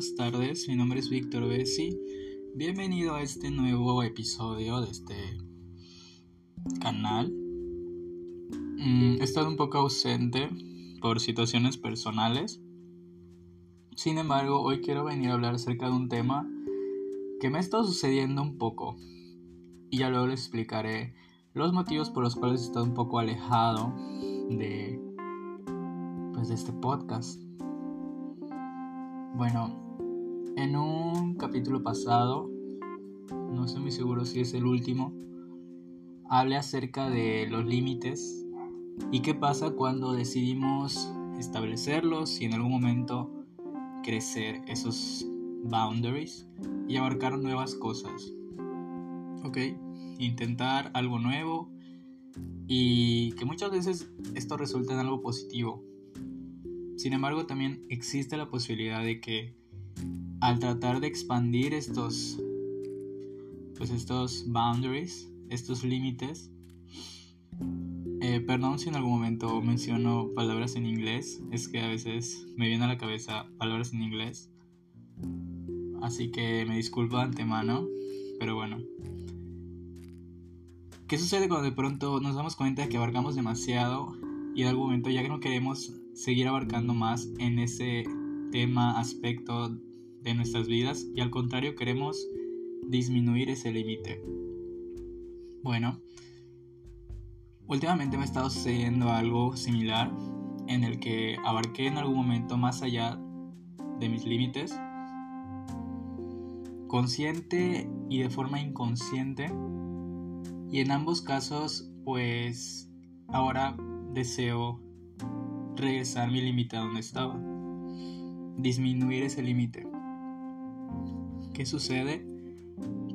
buenas tardes. Mi nombre es Víctor Bessi. Bienvenido a este nuevo episodio de este canal. Mm, he estado un poco ausente por situaciones personales. Sin embargo, hoy quiero venir a hablar acerca de un tema que me ha estado sucediendo un poco. Y ya luego les explicaré los motivos por los cuales he estado un poco alejado de pues de este podcast. Bueno, en un capítulo pasado, no estoy muy seguro si es el último, hablé acerca de los límites y qué pasa cuando decidimos establecerlos y en algún momento crecer esos boundaries y abarcar nuevas cosas. Ok, intentar algo nuevo y que muchas veces esto resulta en algo positivo sin embargo, también existe la posibilidad de que al tratar de expandir estos pues estos boundaries, estos límites, eh, perdón si en algún momento menciono palabras en inglés, es que a veces me viene a la cabeza palabras en inglés, así que me disculpo de antemano, pero bueno. ¿Qué sucede cuando de pronto nos damos cuenta de que abarcamos demasiado y en algún momento ya que no queremos seguir abarcando más en ese tema, aspecto de nuestras vidas y al contrario queremos disminuir ese límite. Bueno, últimamente me ha estado sucediendo algo similar en el que abarqué en algún momento más allá de mis límites, consciente y de forma inconsciente, y en ambos casos pues ahora deseo regresar mi límite a donde estaba. Disminuir ese límite. ¿Qué sucede?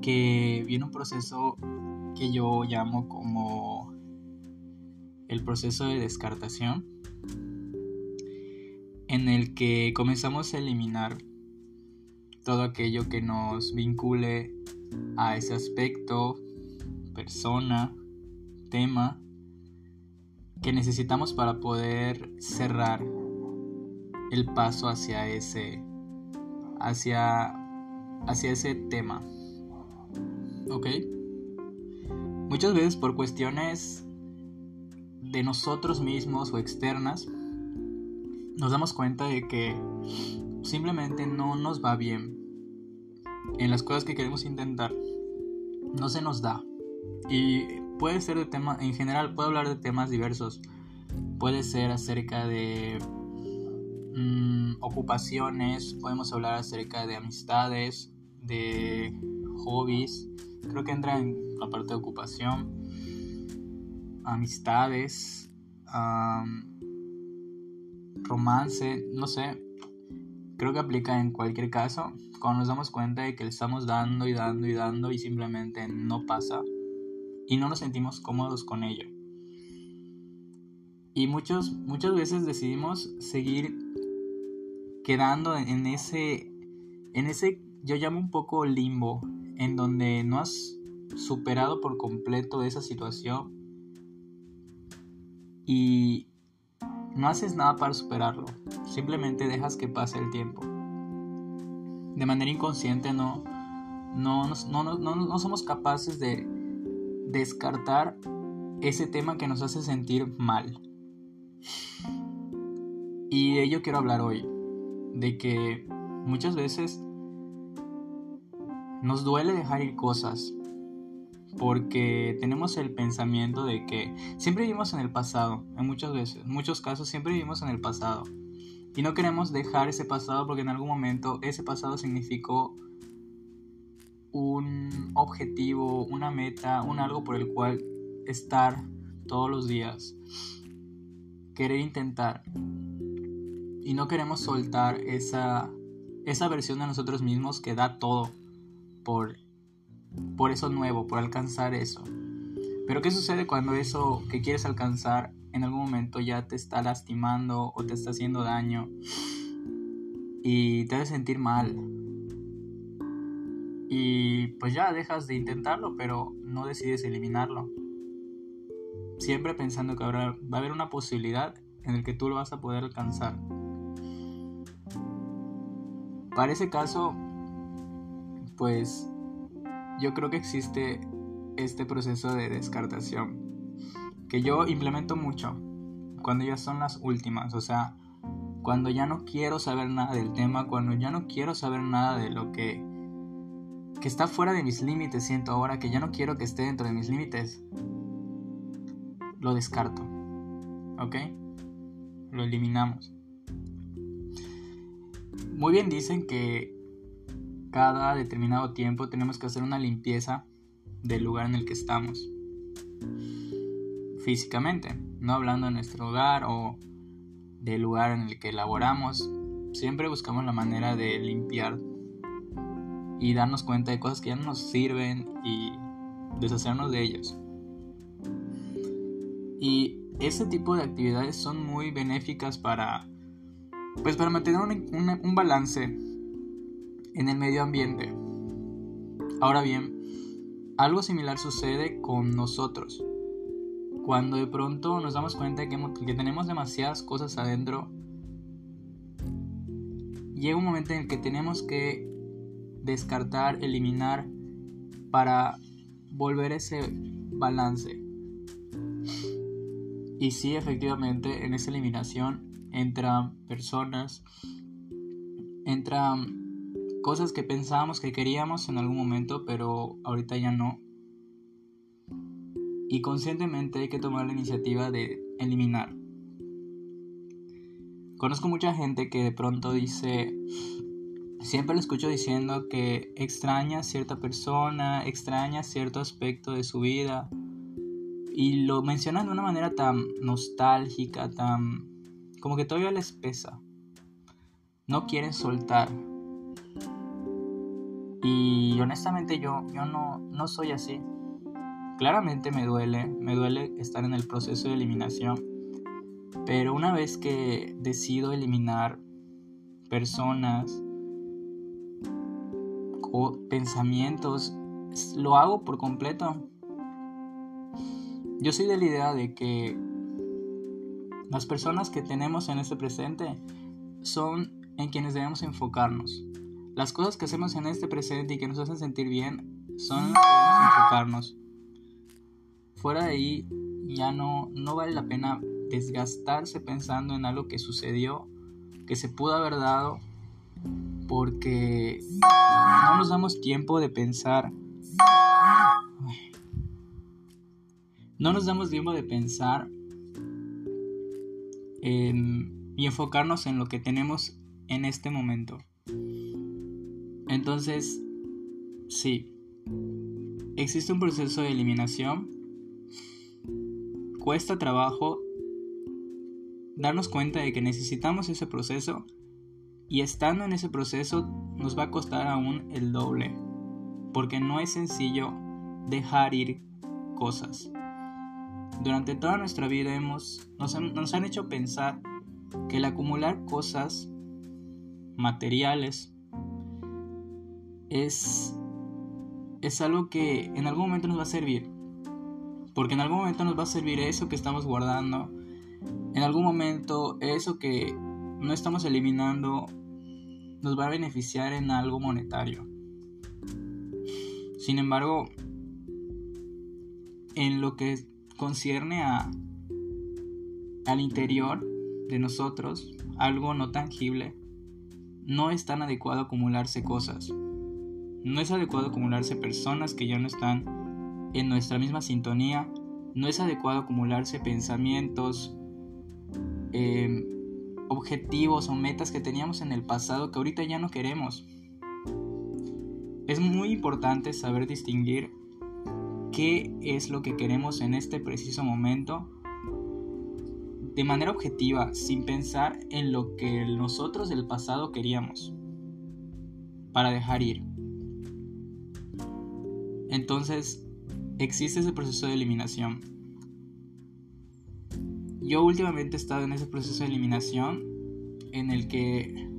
Que viene un proceso que yo llamo como el proceso de descartación, en el que comenzamos a eliminar todo aquello que nos vincule a ese aspecto, persona, tema que necesitamos para poder cerrar el paso hacia ese hacia hacia ese tema. ¿Ok? Muchas veces por cuestiones de nosotros mismos o externas nos damos cuenta de que simplemente no nos va bien en las cosas que queremos intentar. No se nos da. Y puede ser de tema, en general, puedo hablar de temas diversos. Puede ser acerca de mm, ocupaciones, podemos hablar acerca de amistades, de hobbies. Creo que entra en la parte de ocupación, amistades, romance, no sé. Creo que aplica en cualquier caso. Cuando nos damos cuenta de que le estamos dando y dando y dando y simplemente no pasa, y no nos sentimos cómodos con ello. Y muchos, muchas veces decidimos seguir quedando en ese, en ese, yo llamo un poco limbo, en donde no has superado por completo esa situación y no haces nada para superarlo, simplemente dejas que pase el tiempo. De manera inconsciente no, no, no, no, no somos capaces de descartar ese tema que nos hace sentir mal. Y de ello quiero hablar hoy, de que muchas veces nos duele dejar ir cosas porque tenemos el pensamiento de que siempre vivimos en el pasado, en muchas veces, en muchos casos siempre vivimos en el pasado. Y no queremos dejar ese pasado porque en algún momento ese pasado significó un objetivo, una meta, un algo por el cual estar todos los días. Querer intentar. Y no queremos soltar esa, esa versión de nosotros mismos que da todo por, por eso nuevo, por alcanzar eso. Pero ¿qué sucede cuando eso que quieres alcanzar en algún momento ya te está lastimando o te está haciendo daño y te hace sentir mal? Y pues ya dejas de intentarlo, pero no decides eliminarlo. Siempre pensando que va a haber una posibilidad en el que tú lo vas a poder alcanzar. Para ese caso, pues yo creo que existe este proceso de descartación que yo implemento mucho cuando ya son las últimas, o sea, cuando ya no quiero saber nada del tema, cuando ya no quiero saber nada de lo que que está fuera de mis límites, siento ahora que ya no quiero que esté dentro de mis límites, lo descarto. ¿Ok? Lo eliminamos. Muy bien dicen que cada determinado tiempo tenemos que hacer una limpieza del lugar en el que estamos. Físicamente, no hablando de nuestro hogar o del lugar en el que laboramos, siempre buscamos la manera de limpiar y darnos cuenta de cosas que ya no nos sirven y deshacernos de ellas. Y ese tipo de actividades son muy benéficas para pues para mantener un, balance en el medio ambiente. Ahora bien, algo similar sucede con nosotros. Cuando de pronto nos damos cuenta de que, tenemos demasiadas cosas adentro, llega un momento en el que tenemos que descartar, eliminar para volver ese balance. Y sí, efectivamente, en esa eliminación entran personas, entran cosas que pensábamos que queríamos en algún momento, pero ahorita ya no. Y conscientemente hay que tomar la iniciativa de eliminar. Conozco mucha gente que de pronto dice, siempre lo escucho diciendo que extraña cierta persona, extraña cierto aspecto de su vida. Y lo mencionan de una manera tan nostálgica, tan como que todavía les pesa. No quieren soltar. Y honestamente yo, yo no, no soy así. Claramente me duele, me duele estar en el proceso de eliminación. Pero una vez que decido eliminar personas o pensamientos, lo hago por completo. Yo soy de la idea de que las personas que tenemos en este presente son en quienes debemos enfocarnos. Las cosas que hacemos en este presente y que nos hacen sentir bien son las que debemos enfocarnos. Fuera de ahí ya no, no vale la pena desgastarse pensando en algo que sucedió, que se pudo haber dado, porque no nos damos tiempo de pensar. No nos damos tiempo de pensar y enfocarnos en lo que tenemos en este momento. Entonces, sí, existe un proceso de eliminación. Cuesta trabajo darnos cuenta de que necesitamos ese proceso y estando en ese proceso nos va a costar aún el doble, porque no es sencillo dejar ir cosas. Durante toda nuestra vida hemos, nos, han, hecho pensar que el acumular cosas materiales es, es algo que en algún momento nos va a servir. Porque en algún momento nos va a servir eso que estamos guardando. En algún momento eso que no estamos eliminando nos va a beneficiar en algo monetario. Sin embargo, en lo que concierne a, al interior de nosotros, algo no tangible, no es tan adecuado acumularse cosas. No es adecuado acumularse personas que ya no están en nuestra misma sintonía. No es adecuado acumularse pensamientos, em, objetivos o metas que teníamos en el pasado que ahorita ya no queremos. Es muy importante saber distinguir qué es lo que queremos en este preciso momento de manera objetiva, sin pensar en lo que nosotros del pasado queríamos, para dejar ir. Entonces, existe ese proceso de eliminación. Yo últimamente he estado en ese proceso de eliminación en el que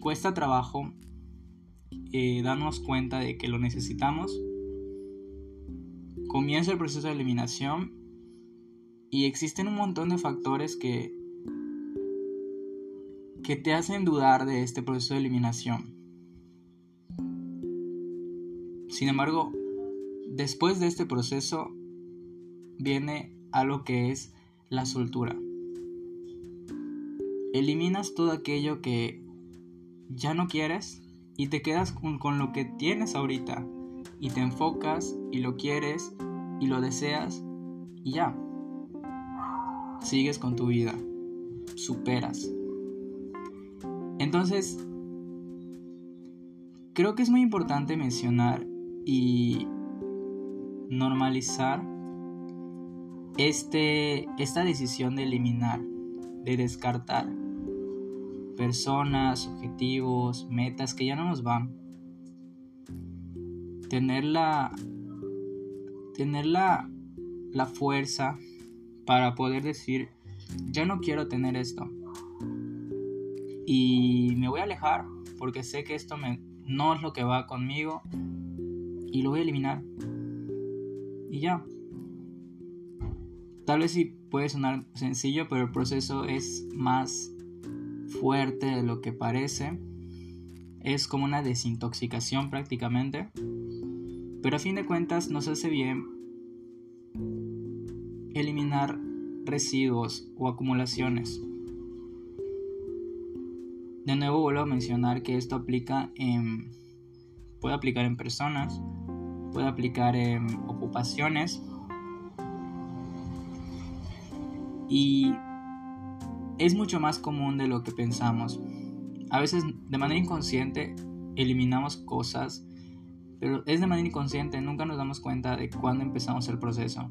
cuesta trabajo eh, darnos cuenta de que lo necesitamos comienza el proceso de eliminación y existen un montón de factores que que te hacen dudar de este proceso de eliminación. Sin embargo, después de este proceso viene algo que es la soltura. Eliminas todo aquello que ya no quieres y te quedas con, con, lo que tienes ahorita y te enfocas y lo quieres y lo deseas y ya. Sigues con tu vida, superas. Entonces, creo que es muy importante mencionar y normalizar este, esta decisión de eliminar, de descartar personas, objetivos, metas que ya no nos van. Tener la, tener la, la fuerza para poder decir, ya no quiero tener esto. Y me voy a alejar porque sé que esto me, no es lo que va conmigo y lo voy a eliminar. Y ya. Tal vez sí puede sonar sencillo, pero el proceso es más fuerte de lo que parece. Es como una desintoxicación prácticamente. Pero a fin de cuentas nos hace bien eliminar residuos o acumulaciones. De nuevo vuelvo a mencionar que esto aplica en puede aplicar en personas, puede aplicar en ocupaciones y es mucho más común de lo que pensamos. A veces de manera inconsciente eliminamos cosas, pero es de manera inconsciente, nunca nos damos cuenta de cuándo empezamos el proceso.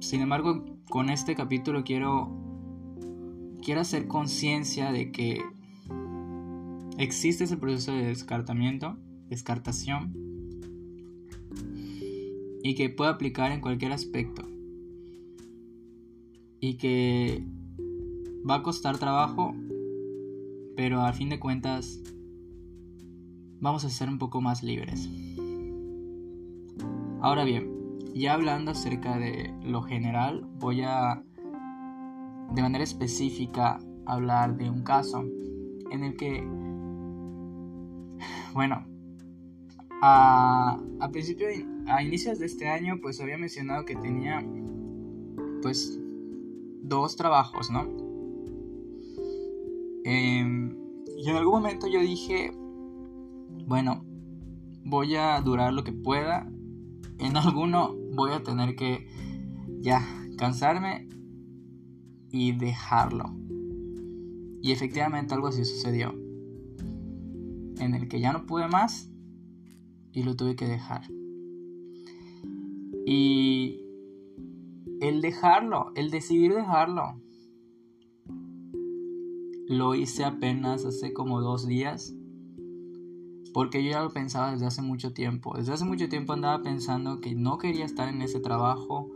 Sin embargo, con este capítulo quiero quiero hacer conciencia de que existe ese proceso de descartamiento, descartación y que puede aplicar en cualquier aspecto y que va a costar trabajo, pero a fin de cuentas vamos a ser un poco más libres. Ahora bien, ya hablando acerca de lo general, voy a de manera específica hablar de un caso en el que, bueno, a, principio, a inicios de este año, pues había mencionado que tenía, pues, dos trabajos, ¿no? Em, y en algún momento yo dije, bueno, voy a durar lo que pueda. En alguno voy a tener que ya cansarme y dejarlo. Y efectivamente algo así sucedió. En el que ya no pude más y lo tuve que dejar. Y el dejarlo, el decidir dejarlo. Lo hice apenas hace como dos días. Porque yo ya lo pensaba desde hace mucho tiempo. Desde hace mucho tiempo andaba pensando que no quería estar en ese trabajo.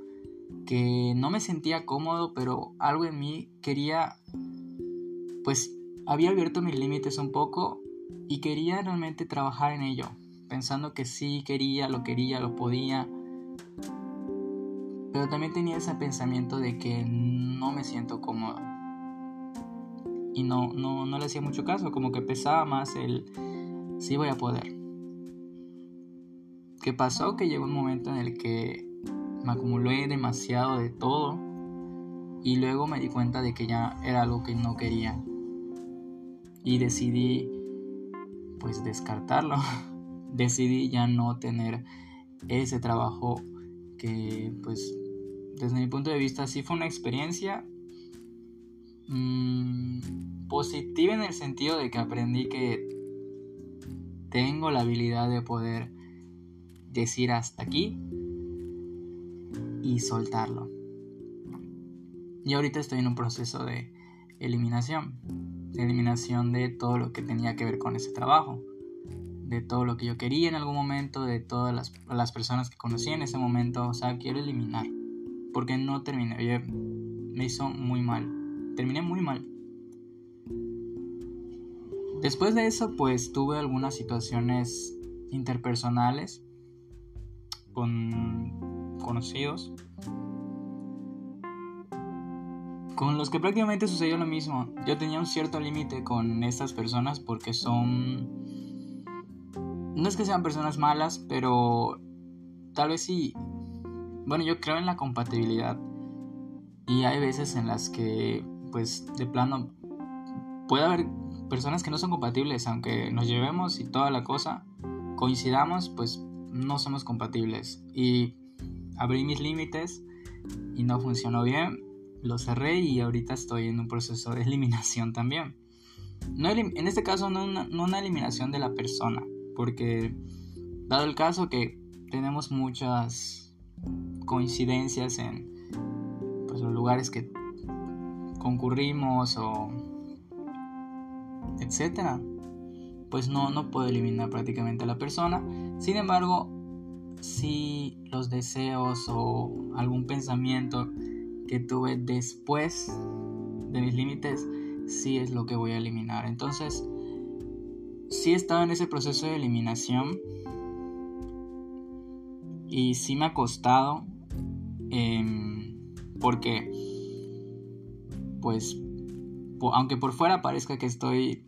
Que no me sentía cómodo, pero algo en mí quería... Pues había abierto mis límites un poco y quería realmente trabajar en ello. Pensando que sí quería, lo quería, lo podía pero también tenía ese pensamiento de que no me siento cómodo. Y no, no, no le hacía mucho caso, como que pesaba más el sí voy a poder. ¿Qué pasó? Que llegó un momento en el que me acumulé demasiado de todo y luego me di cuenta de que ya era algo que no quería. Y decidí pues descartarlo. decidí ya no tener ese trabajo que pues desde mi punto de vista sí fue una experiencia mm, positiva en el sentido de que aprendí que tengo la habilidad de poder decir hasta aquí y soltarlo. Y ahorita estoy en un proceso de eliminación, eliminación de todo lo que tenía que ver con ese trabajo de todo lo que yo quería en algún momento, de todas las, las personas que conocí en ese momento. O sea, quiero eliminar. Porque no terminé. Oye, me hizo muy mal. Terminé muy mal. Después de eso, pues tuve algunas situaciones interpersonales con conocidos. con los que prácticamente sucedió lo mismo. Yo tenía un cierto límite con estas personas porque son... No es que sean personas malas, pero tal vez sí... Bueno, yo creo en la compatibilidad. Y hay veces en las que, pues, de plano, puede haber personas que no son compatibles, aunque nos llevemos y toda la cosa, coincidamos, pues no somos compatibles. Y abrí mis límites y no funcionó bien lo cerré y ahorita estoy en un proceso de eliminación también. No en este caso no una, eliminación de la persona, porque dado el caso que tenemos muchas coincidencias en pues, los lugares que concurrimos o etcétera, pues no, no puedo eliminar prácticamente a la persona. Sin embargo, si los deseos o algún pensamiento que tuve después de mis límites, sí es lo que voy a eliminar. Entonces, sí he estado en ese proceso de eliminación y sí me ha costado em, porque, pues, aunque por fuera parezca que estoy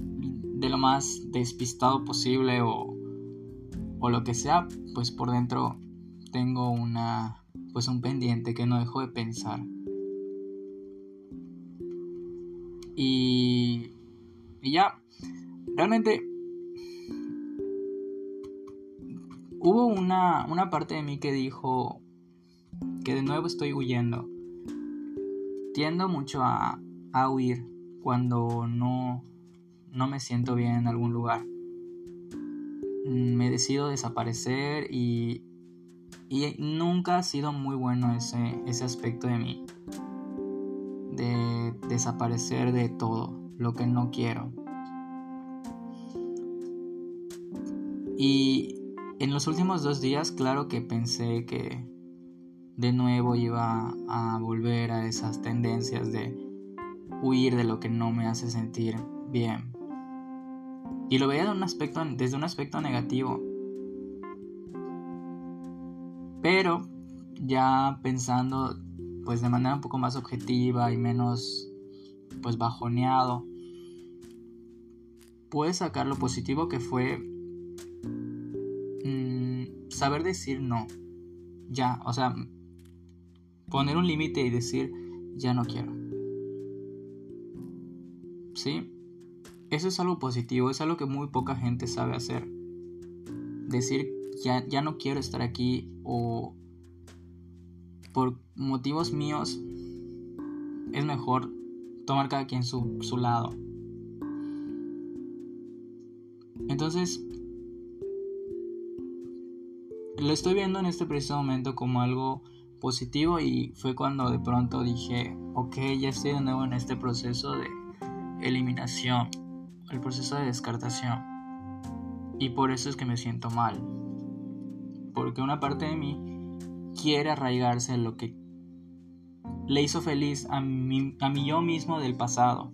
de lo más despistado posible o, o lo que sea, pues por dentro tengo una pues un pendiente que no dejo de pensar. Y, y ya, realmente hubo una, una parte de mí que dijo que de nuevo estoy huyendo. Tiendo mucho a, a huir cuando no, no me siento bien en algún lugar. Me decido desaparecer y y nunca ha sido muy bueno ese, ese aspecto de mí. De desaparecer de todo lo que no quiero. Y en los últimos dos días, claro que pensé que de nuevo iba a volver a esas tendencias de huir de lo que no me hace sentir bien. Y lo veía de un aspecto, desde un aspecto negativo. Pero ya pensando pues de manera un poco más objetiva y menos pues bajoneado, puedes sacar lo positivo que fue mm, saber decir no. Ya, o sea, poner un límite y decir ya no quiero. ¿Sí? Eso es algo positivo, es algo que muy poca gente sabe hacer. Decir ya, no quiero estar aquí o por motivos míos es mejor tomar cada quien su, su lado. Entonces, lo estoy viendo en este preciso momento como algo positivo y fue cuando de pronto dije, ok, ya estoy de nuevo en este proceso de eliminación, el proceso de descartación. Y por eso es que me siento mal porque una parte de mí quiere arraigarse en lo que le hizo feliz a mí, a mí yo mismo del pasado.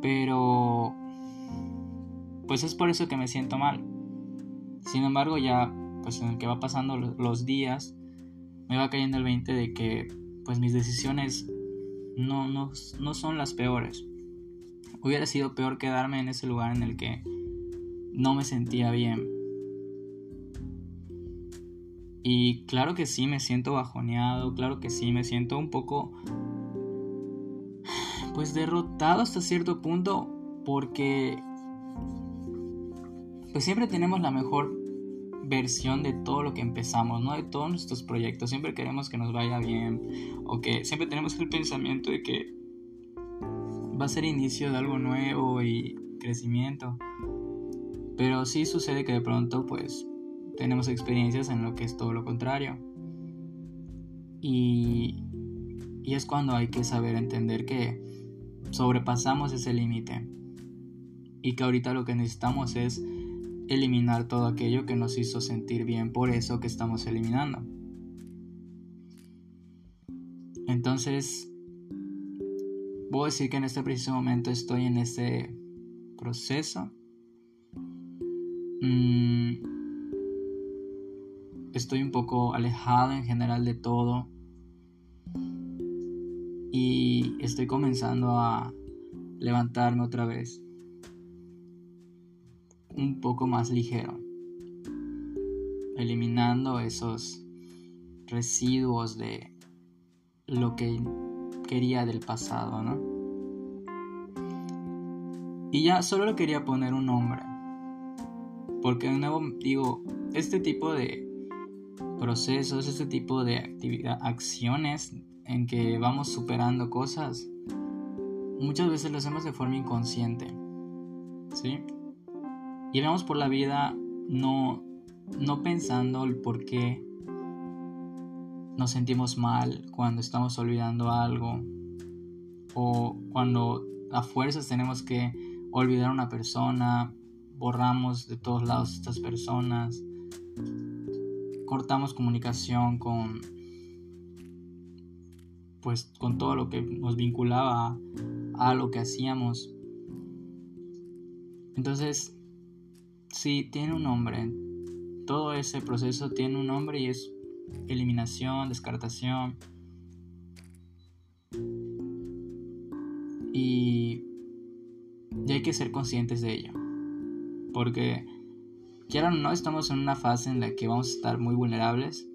Pero, pues es por eso que me siento mal. Sin embargo, ya, pues en el que va pasando los días, me va cayendo el 20 de que, pues mis decisiones no, no, no son las peores. Hubiera sido peor quedarme en ese lugar en el que no me sentía bien y claro que sí, me siento bajoneado, claro que sí, me siento un poco, pues derrotado hasta cierto punto, porque pues siempre tenemos la mejor versión de todo lo que empezamos, ¿no? De todos nuestros proyectos, siempre queremos que nos vaya bien, o que siempre tenemos el pensamiento de que va a ser inicio de algo nuevo y crecimiento. Pero sí sucede que de pronto, pues, tenemos experiencias en lo que es todo lo contrario. Y, y es cuando hay que saber entender que sobrepasamos ese límite y que ahorita lo que necesitamos es eliminar todo aquello que nos hizo sentir bien por eso que estamos eliminando. Entonces, a decir que en este preciso momento estoy en ese proceso. Mm, estoy un poco alejado en general de todo. y estoy comenzando a levantarme otra vez un poco más ligero, eliminando esos residuos de lo que quería del pasado, ¿no? Y ya solo le quería poner un nombre. Porque de nuevo digo, este tipo de procesos, este tipo de actividad, acciones en que vamos superando cosas, muchas veces lo hacemos de forma inconsciente. ¿Sí? Y vamos por la vida no, no pensando el por qué nos sentimos mal cuando estamos olvidando algo o cuando a fuerzas tenemos que olvidar a una persona, borramos de todos lados estas personas, cortamos comunicación con pues con todo lo que nos vinculaba a, lo que hacíamos. Entonces, sí, tiene un nombre. Todo ese proceso tiene un nombre y es eliminación, descartación. Y, y hay que ser conscientes de ello. Porque, quieran o no, estamos en una fase en la que vamos a estar muy vulnerables.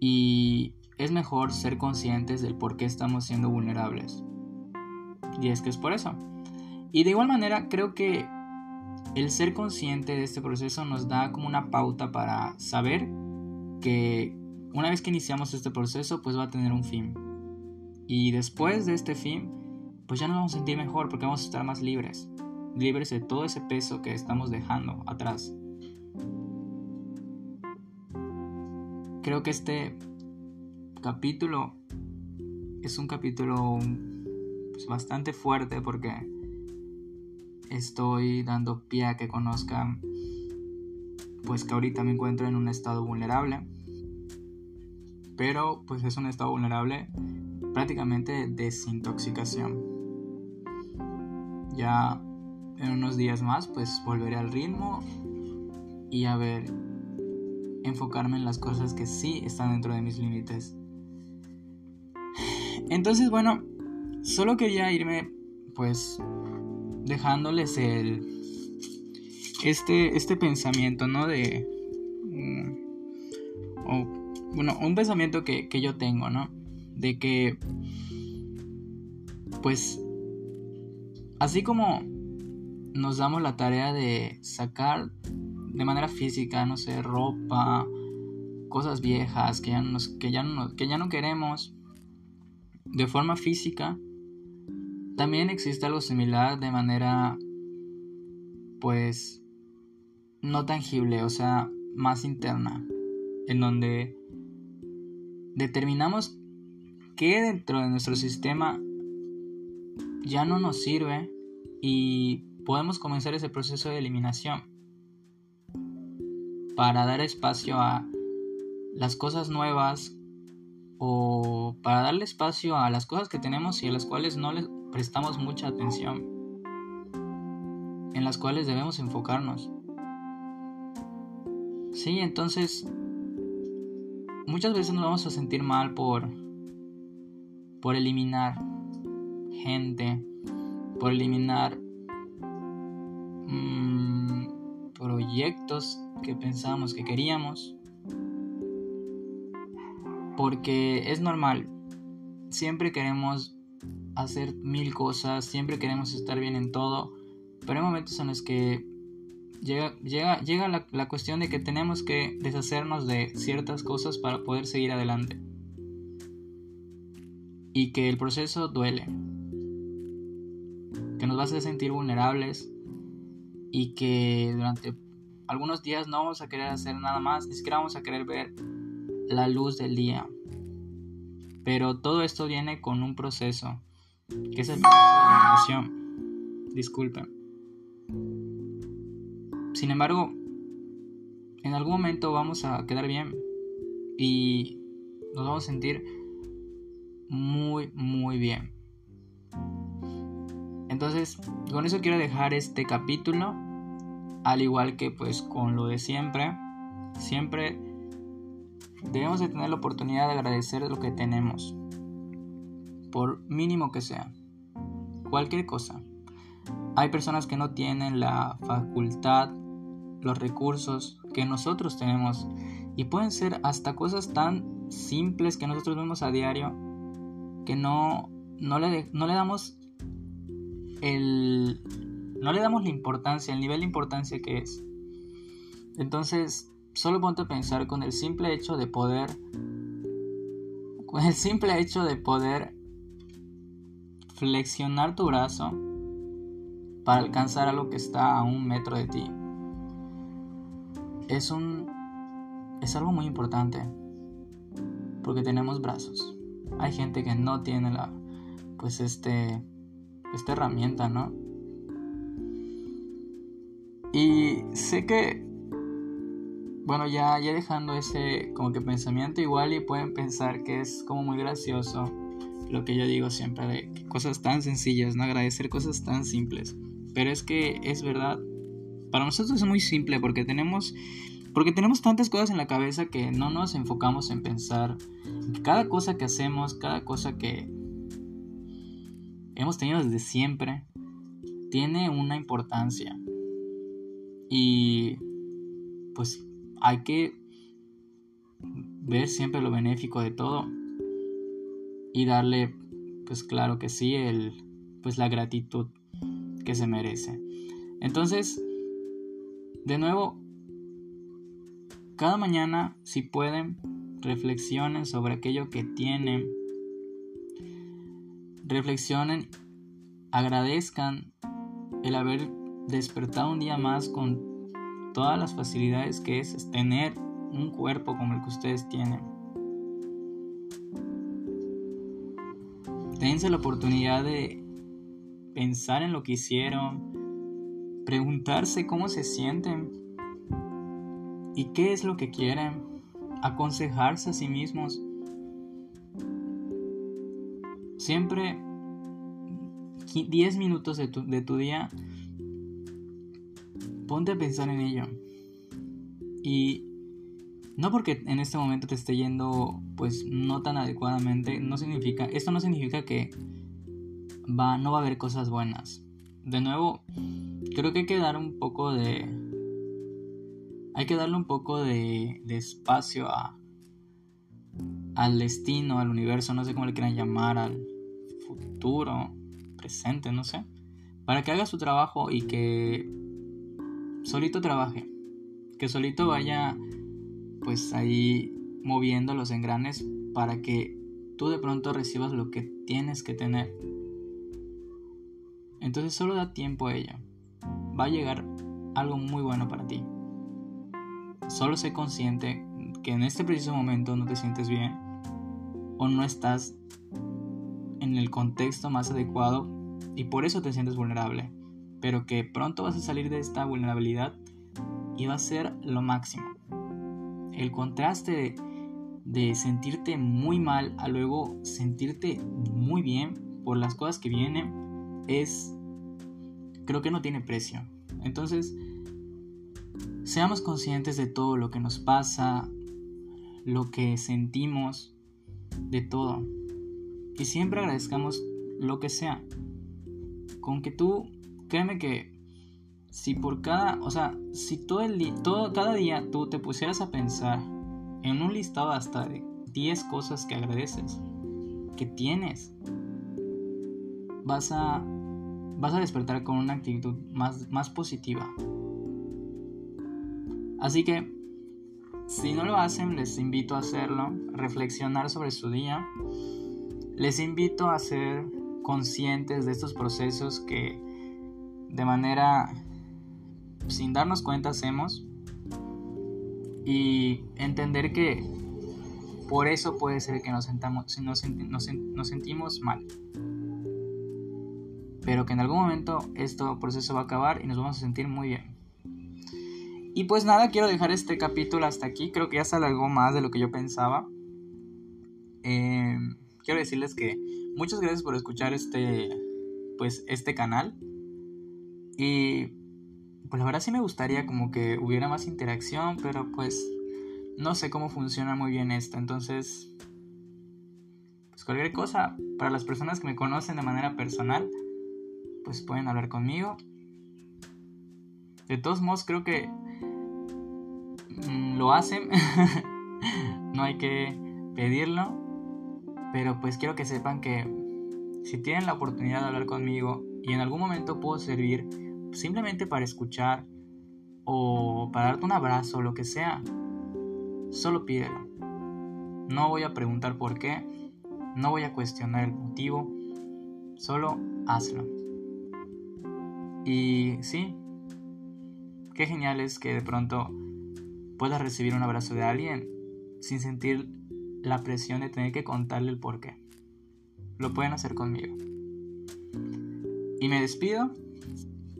Y es mejor ser conscientes del por qué estamos siendo vulnerables. Y es que es por eso. Y de igual manera, creo que el ser consciente de este proceso nos da como una pauta para saber que una vez que iniciamos este proceso, pues va a tener un fin. Y después de este fin, pues ya nos vamos a sentir mejor porque vamos a estar más libres. Libres de todo ese peso que estamos dejando atrás. Creo que este capítulo es un capítulo pues, bastante fuerte porque estoy dando pie a que conozcan pues que ahorita me encuentro en un estado vulnerable. Pero pues es un estado vulnerable prácticamente de desintoxicación. Ya en unos días más pues volveré al ritmo y a ver enfocarme en las cosas que sí están dentro de mis límites. Entonces bueno solo quería irme pues dejándoles el este este pensamiento no de mm, bueno un pensamiento que, que yo tengo no de que pues así como nos damos la tarea de sacar de manera física no sé ropa cosas viejas que ya, que ya, no, que ya no queremos de forma física también existe algo similar de manera, pues, no tangible, o sea, más interna, en donde determinamos que dentro de nuestro sistema ya no nos sirve y podemos comenzar ese proceso de eliminación para dar espacio a las cosas nuevas o para darle espacio a las cosas que tenemos y a las cuales no les prestamos mucha atención, en las cuales debemos enfocarnos. Sí, entonces muchas veces nos vamos a sentir mal por por eliminar gente, por eliminar mm, proyectos que pensábamos que queríamos, porque es normal. Siempre queremos hacer mil cosas, siempre queremos estar bien en todo, pero hay momentos en los que llega, llega, llega la, la cuestión de que tenemos que deshacernos de ciertas cosas para poder seguir adelante. Y que el proceso duele, que nos va a hacer sentir vulnerables y que durante algunos días no vamos a querer hacer nada más, ni siquiera vamos a querer ver la luz del día. Pero todo esto viene con un proceso que es el proceso de eliminación. Disculpen. Sin embargo, en algún momento vamos a quedar bien y nos vamos a sentir muy, muy bien. Entonces, con eso quiero dejar este capítulo, al igual que pues con lo de siempre, siempre debemos de tener la oportunidad de agradecer lo que tenemos, por mínimo que sea, cualquier cosa. Hay personas que no tienen la facultad, los recursos que nosotros tenemos y pueden ser hasta cosas tan simples que nosotros vemos a diario que no, no, le, no le damos el no le damos la importancia, el nivel de importancia que es. Entonces, solo ponte a pensar con el simple hecho de poder con el simple hecho de poder flexionar tu brazo para alcanzar algo que está a un metro de ti. Es un es algo muy importante porque tenemos brazos. Hay gente que no tiene la pues este esta herramienta, ¿no? Y sé que, bueno, ya, ya dejando ese como que pensamiento igual y pueden pensar que es como muy gracioso lo que yo digo siempre de cosas tan sencillas, ¿no? Agradecer cosas tan simples. Pero es que es verdad, para nosotros es muy simple porque tenemos, porque tenemos tantas cosas en la cabeza que no nos enfocamos en pensar cada cosa que hacemos, cada cosa que hemos tenido desde siempre, tiene una importancia. Y pues hay que ver siempre lo benéfico de todo y darle pues claro que sí el pues la gratitud que se merece. Entonces, de nuevo cada mañana si pueden reflexionen sobre aquello que tienen. Reflexionen, agradezcan el haber despertado un día más con todas las facilidades que es tener un cuerpo como el que ustedes tienen. Dense la oportunidad de pensar en lo que hicieron, preguntarse cómo se sienten y qué es lo que quieren, aconsejarse a sí mismos. Siempre 10 minutos de tu, de tu día ponte a pensar en ello. Y no porque en este momento te esté yendo pues no tan adecuadamente, no significa, esto no significa que va, no va a haber cosas buenas. De nuevo, creo que hay que dar un poco de... Hay que darle un poco de, de espacio a, al destino, al universo, no sé cómo le quieran llamar, al futuro, presente, no sé, para que haga su trabajo y que solito trabaje, que solito vaya pues ahí moviendo los engranes para que tú de pronto recibas lo que tienes que tener. Entonces solo da tiempo a ella. Va a llegar algo muy bueno para ti. Solo sé consciente que en este preciso momento no te sientes bien o no estás en el contexto más adecuado y por eso te sientes vulnerable pero que pronto vas a salir de esta vulnerabilidad y va a ser lo máximo. El contraste de, sentirte muy mal a luego sentirte muy bien por las cosas que vienen es, creo que no tiene precio. Entonces, seamos conscientes de todo lo que nos pasa, lo que sentimos, de todo. Y siempre agradezcamos lo que sea. Con que tú créeme que si por cada, o sea, si todo el día, todo, cada día tú te pusieras a pensar en un listado hasta de 10 cosas que agradeces, que tienes, vas a, vas a despertar con una actitud más, más positiva. Así que, si no lo hacen, les invito a hacerlo, reflexionar sobre su día. Les invito a ser conscientes de estos procesos que de manera sin darnos cuenta hacemos y entender que por eso puede ser que nos, sentamos, nos, sentimos mal. Pero que en algún momento este proceso va a acabar y nos vamos a sentir muy bien. Y pues nada, quiero dejar este capítulo hasta aquí. Creo que ya se alargó más de lo que yo pensaba. Eh, quiero decirles que muchas gracias por escuchar este, pues, este canal. Y pues la verdad sí me gustaría como que hubiera más interacción, pero pues no sé cómo funciona muy bien esto, entonces pues cualquier cosa para las personas que me conocen de manera personal, pues pueden hablar conmigo. De todos modos creo que mm, lo hacen, no hay que pedirlo, pero pues quiero que sepan que si tienen la oportunidad de hablar conmigo y en algún momento puedo servir simplemente para escuchar o para darte un abrazo o lo que sea, solo pídelo. No voy a preguntar por qué, no voy a cuestionar el motivo, solo hazlo. Y sí, qué genial es que de pronto puedas recibir un abrazo de alguien sin sentir la presión de tener que contarle el por qué. Lo pueden hacer conmigo. Y me despido.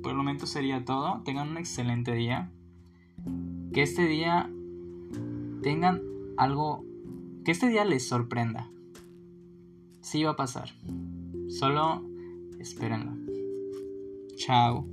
Por el momento sería todo. Tengan un excelente día. Que este día tengan algo... Que este día les sorprenda. Sí va a pasar. Solo espérenlo. Chao.